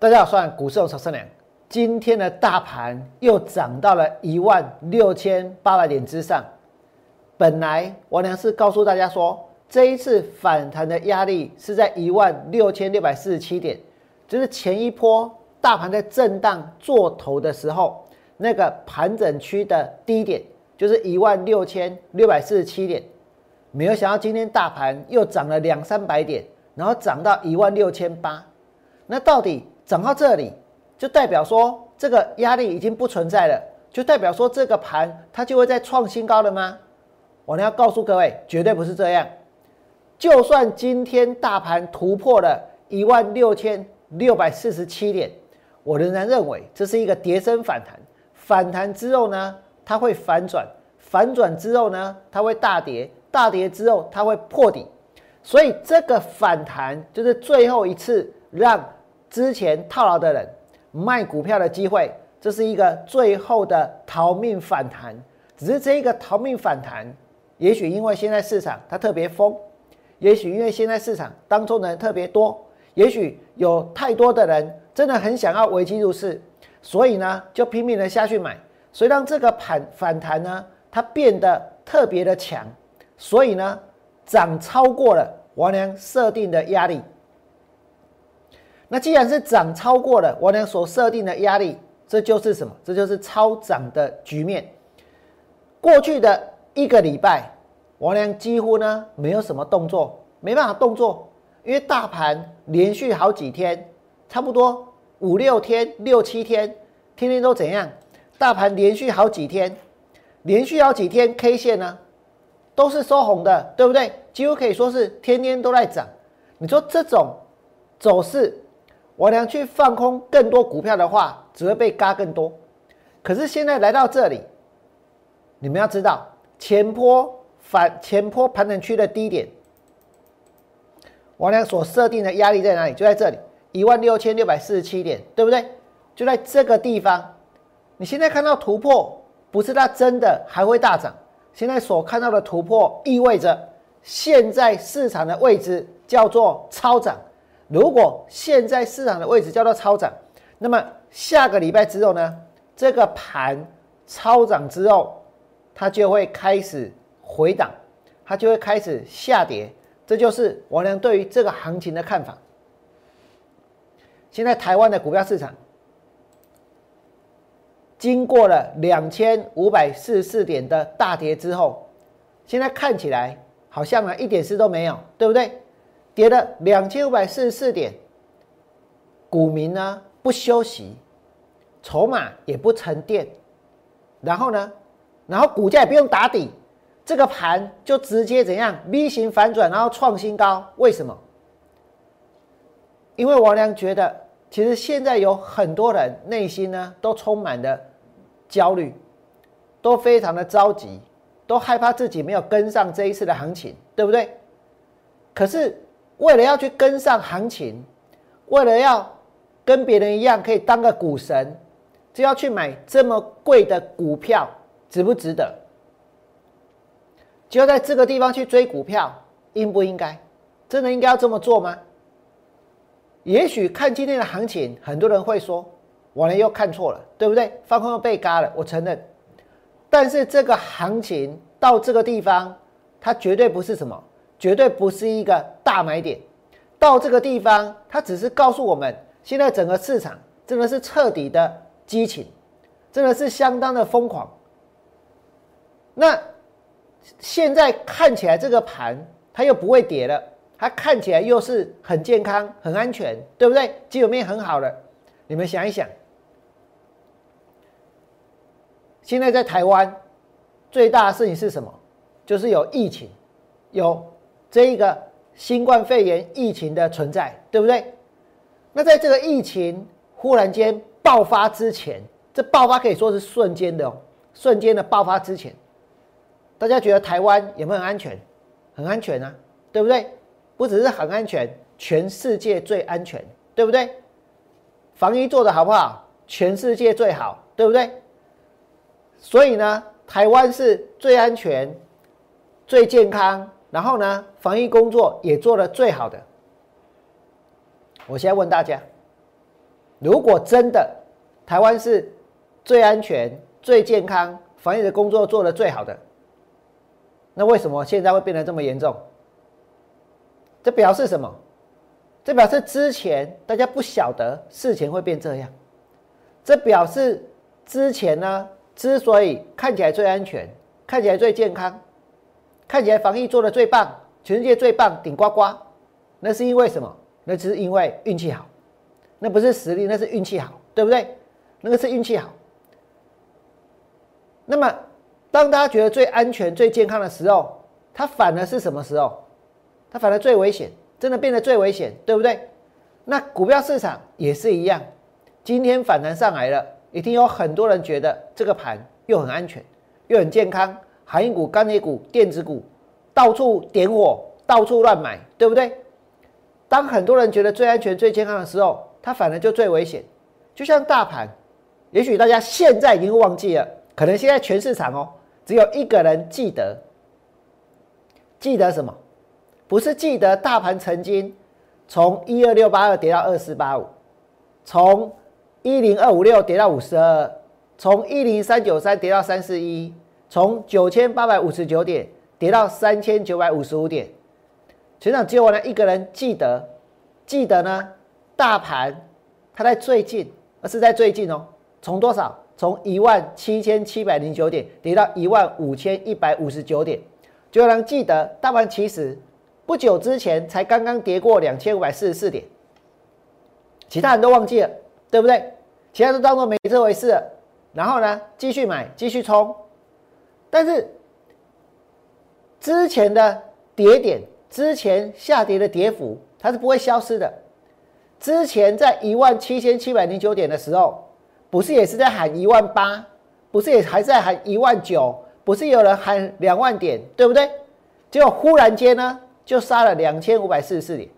大家好，我是股市长胜良。今天的大盘又涨到了一万六千八百点之上。本来王良是告诉大家说，这一次反弹的压力是在一万六千六百四十七点，就是前一波大盘在震荡做头的时候，那个盘整区的低点就是一万六千六百四十七点。没有想到今天大盘又涨了两三百点，然后涨到一万六千八。那到底涨到这里，就代表说这个压力已经不存在了，就代表说这个盘它就会再创新高了吗？我呢要告诉各位，绝对不是这样。就算今天大盘突破了一万六千六百四十七点，我仍然认为这是一个跌升反弹。反弹之后呢，它会反转，反转之后呢，它会大跌。大跌之后，它会破底，所以这个反弹就是最后一次让之前套牢的人卖股票的机会，这是一个最后的逃命反弹。只是这一个逃命反弹，也许因为现在市场它特别疯，也许因为现在市场当中的人特别多，也许有太多的人真的很想要危机入市，所以呢就拼命的下去买，所以让这个反反弹呢它变得特别的强。所以呢，涨超过了王良设定的压力。那既然是涨超过了王良所设定的压力，这就是什么？这就是超涨的局面。过去的一个礼拜，王良几乎呢没有什么动作，没办法动作，因为大盘连续好几天，差不多五六天、六七天，天天都怎样？大盘连续好几天，连续好几天 K 线呢？都是收红的，对不对？几乎可以说是天天都在涨。你说这种走势，我俩去放空更多股票的话，只会被嘎更多。可是现在来到这里，你们要知道前坡反前坡盘整区的低点，我俩所设定的压力在哪里？就在这里，一万六千六百四十七点，对不对？就在这个地方。你现在看到突破，不是它真的还会大涨。现在所看到的突破，意味着现在市场的位置叫做超涨。如果现在市场的位置叫做超涨，那么下个礼拜之后呢？这个盘超涨之后，它就会开始回档，它就会开始下跌。这就是我俩对于这个行情的看法。现在台湾的股票市场。经过了两千五百四十四点的大跌之后，现在看起来好像啊一点事都没有，对不对？跌了两千五百四十四点，股民呢不休息，筹码也不沉淀，然后呢，然后股价也不用打底，这个盘就直接怎样 V 型反转，然后创新高？为什么？因为王良觉得，其实现在有很多人内心呢都充满了。焦虑，都非常的着急，都害怕自己没有跟上这一次的行情，对不对？可是为了要去跟上行情，为了要跟别人一样可以当个股神，就要去买这么贵的股票，值不值得？就要在这个地方去追股票，应不应该？真的应该要这么做吗？也许看今天的行情，很多人会说。我呢又看错了，对不对？放空又被嘎了，我承认。但是这个行情到这个地方，它绝对不是什么，绝对不是一个大买点。到这个地方，它只是告诉我们，现在整个市场真的是彻底的激情，真的是相当的疯狂。那现在看起来这个盘它又不会跌了，它看起来又是很健康、很安全，对不对？基本面很好了。你们想一想。现在在台湾最大的事情是什么？就是有疫情，有这一个新冠肺炎疫情的存在，对不对？那在这个疫情忽然间爆发之前，这爆发可以说是瞬间的哦，瞬间的爆发之前，大家觉得台湾有没有很安全？很安全啊，对不对？不只是很安全，全世界最安全，对不对？防疫做的好不好？全世界最好，对不对？所以呢，台湾是最安全、最健康，然后呢，防疫工作也做的最好的。我现在问大家，如果真的台湾是最安全、最健康、防疫的工作做得最好的，那为什么现在会变得这么严重？这表示什么？这表示之前大家不晓得事情会变这样。这表示之前呢，之所以看起来最安全、看起来最健康、看起来防疫做的最棒、全世界最棒、顶呱呱，那是因为什么？那只是因为运气好，那不是实力，那是运气好，对不对？那个是运气好。那么，当大家觉得最安全、最健康的时候，它反而是什么时候？它反而最危险，真的变得最危险，对不对？那股票市场也是一样，今天反弹上来了，一定有很多人觉得这个盘又很安全，又很健康，航运股、钢铁股、电子股到处点火，到处乱买，对不对？当很多人觉得最安全、最健康的时候，它反而就最危险。就像大盘，也许大家现在已经忘记了，可能现在全市场哦，只有一个人记得，记得什么？不是记得大盘曾经从一二六八二跌到二四八五，从一零二五六跌到五十二，从一零三九三跌到三四一，从九千八百五十九点跌到三千九百五十五点。全场只有我呢一个人记得，记得呢，大盘它在最近，而是在最近哦，从多少？从一万七千七百零九点跌到一万五千一百五十九点，就能记得大盘其实。不久之前才刚刚跌过两千五百四十四点，其他人都忘记了，对不对？其他都当做没这回事，然后呢，继续买，继续冲。但是之前的跌点，之前下跌的跌幅，它是不会消失的。之前在一万七千七百零九点的时候，不是也是在喊一万八，不是也还在喊一万九，不是有人喊两万点，对不对？结果忽然间呢？就杀了两千五百四十四点，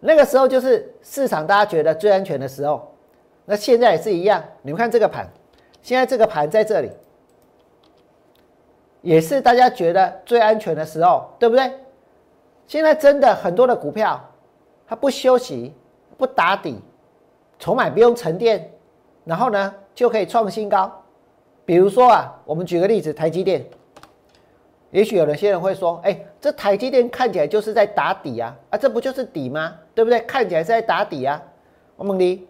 那个时候就是市场大家觉得最安全的时候。那现在也是一样，你们看这个盘，现在这个盘在这里，也是大家觉得最安全的时候，对不对？现在真的很多的股票，它不休息、不打底，筹码不用沉淀，然后呢就可以创新高。比如说啊，我们举个例子，台积电。也许有的些人会说：“哎，这台积电看起来就是在打底啊，啊，这不就是底吗？对不对？看起来是在打底啊。”我问你，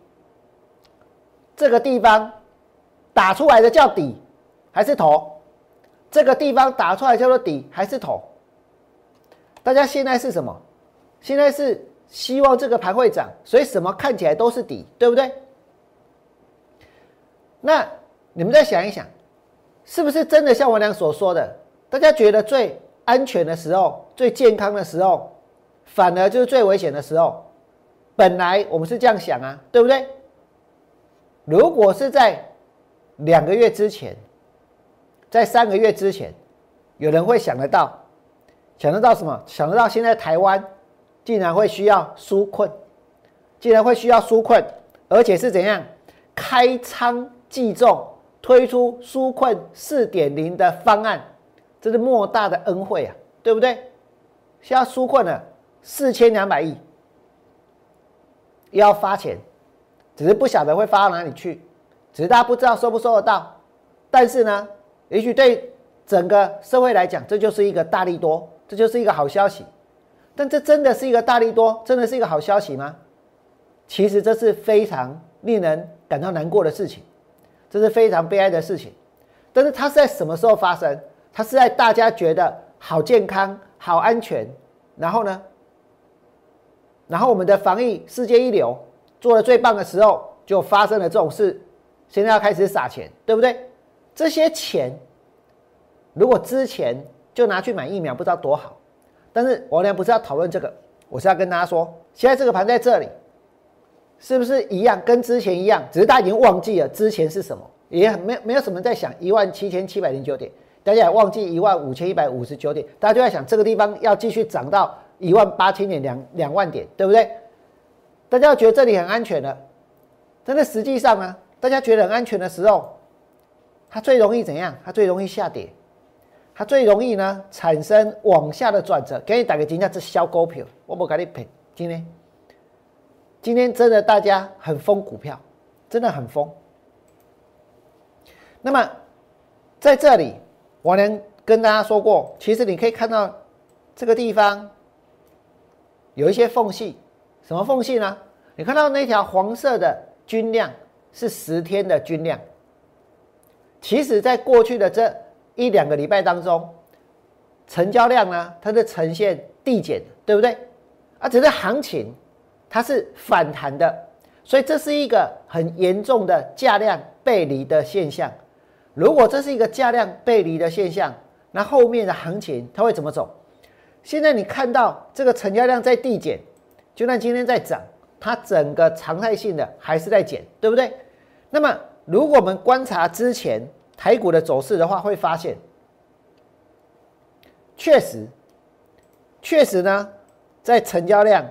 这个地方打出来的叫底还是头？这个地方打出来叫做底还是头？大家现在是什么？现在是希望这个盘会涨，所以什么看起来都是底，对不对？那你们再想一想，是不是真的像我俩所说的？大家觉得最安全的时候、最健康的时候，反而就是最危险的时候。本来我们是这样想啊，对不对？如果是在两个月之前，在三个月之前，有人会想得到，想得到什么？想得到现在台湾竟然会需要纾困，竟然会需要纾困，而且是怎样开仓计重，推出纾困四点零的方案。这是莫大的恩惠啊，对不对？现在纾困了四千两百亿，要发钱，只是不晓得会发到哪里去，只是大家不知道收不收得到。但是呢，也许对整个社会来讲，这就是一个大利多，这就是一个好消息。但这真的是一个大利多，真的是一个好消息吗？其实这是非常令人感到难过的事情，这是非常悲哀的事情。但是它是在什么时候发生？它是在大家觉得好健康、好安全，然后呢，然后我们的防疫世界一流，做的最棒的时候，就发生了这种事。现在要开始撒钱，对不对？这些钱如果之前就拿去买疫苗，不知道多好。但是我呢不是要讨论这个，我是要跟大家说，现在这个盘在这里，是不是一样？跟之前一样，只是大家已经忘记了之前是什么，也没没有什么在想一万七千七百零九点。大家也忘记一万五千一百五十九点，大家就在想这个地方要继续涨到一万八千点两两万点，对不对？大家要觉得这里很安全的，但是实际上呢，大家觉得很安全的时候，它最容易怎样？它最容易下跌，它最容易呢产生往下的转折。给你打个金价，这小股票，我不给你赔，今天今天真的大家很疯股票，真的很疯。那么在这里，我能跟大家说过，其实你可以看到这个地方有一些缝隙，什么缝隙呢？你看到那条黄色的均量是十天的均量。其实，在过去的这一两个礼拜当中，成交量呢，它是呈现递减，对不对？啊，只是行情它是反弹的，所以这是一个很严重的价量背离的现象。如果这是一个价量背离的现象，那后面的行情它会怎么走？现在你看到这个成交量在递减，就算今天在涨，它整个常态性的还是在减，对不对？那么如果我们观察之前台股的走势的话，会发现，确实，确实呢，在成交量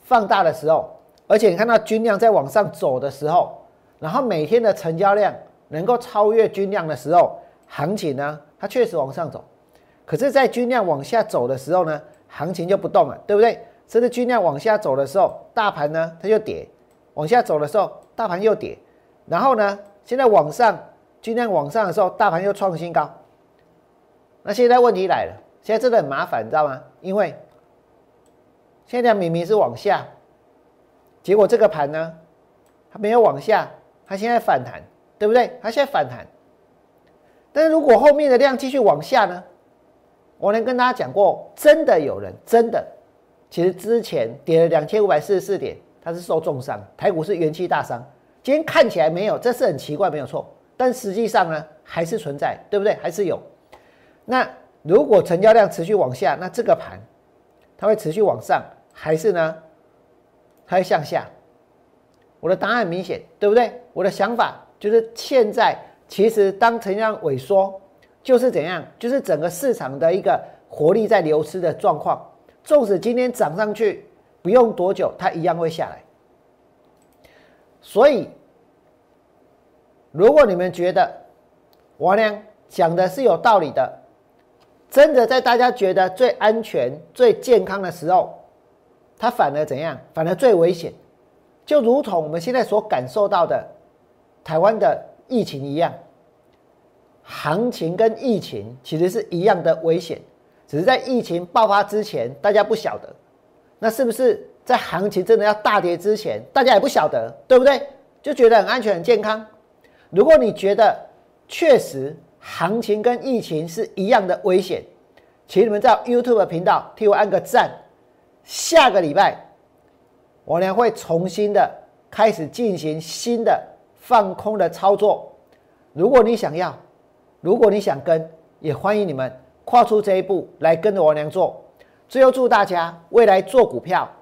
放大的时候，而且你看到均量在往上走的时候，然后每天的成交量。能够超越均量的时候，行情呢，它确实往上走。可是，在均量往下走的时候呢，行情就不动了，对不对？甚至均量往下走的时候，大盘呢，它就跌；往下走的时候，大盘又跌。然后呢，现在往上，均量往上的时候，大盘又创新高。那现在问题来了，现在真的很麻烦，你知道吗？因为现在明明是往下，结果这个盘呢，它没有往下，它现在反弹。对不对？它现在反弹，但是如果后面的量继续往下呢？我能跟大家讲过，真的有人真的，其实之前跌了两千五百四十四点，它是受重伤，台股是元气大伤。今天看起来没有，这是很奇怪，没有错。但实际上呢，还是存在，对不对？还是有。那如果成交量持续往下，那这个盘它会持续往上，还是呢？它会向下？我的答案很明显，对不对？我的想法。就是现在，其实当成交量萎缩，就是怎样？就是整个市场的一个活力在流失的状况。纵使今天涨上去，不用多久，它一样会下来。所以，如果你们觉得王良讲的是有道理的，真的在大家觉得最安全、最健康的时候，它反而怎样？反而最危险。就如同我们现在所感受到的。台湾的疫情一样，行情跟疫情其实是一样的危险，只是在疫情爆发之前，大家不晓得。那是不是在行情真的要大跌之前，大家也不晓得，对不对？就觉得很安全、很健康。如果你觉得确实行情跟疫情是一样的危险，请你们在 YouTube 频道替我按个赞。下个礼拜，我呢会重新的开始进行新的。放空的操作，如果你想要，如果你想跟，也欢迎你们跨出这一步来跟着王娘做。最后祝大家未来做股票，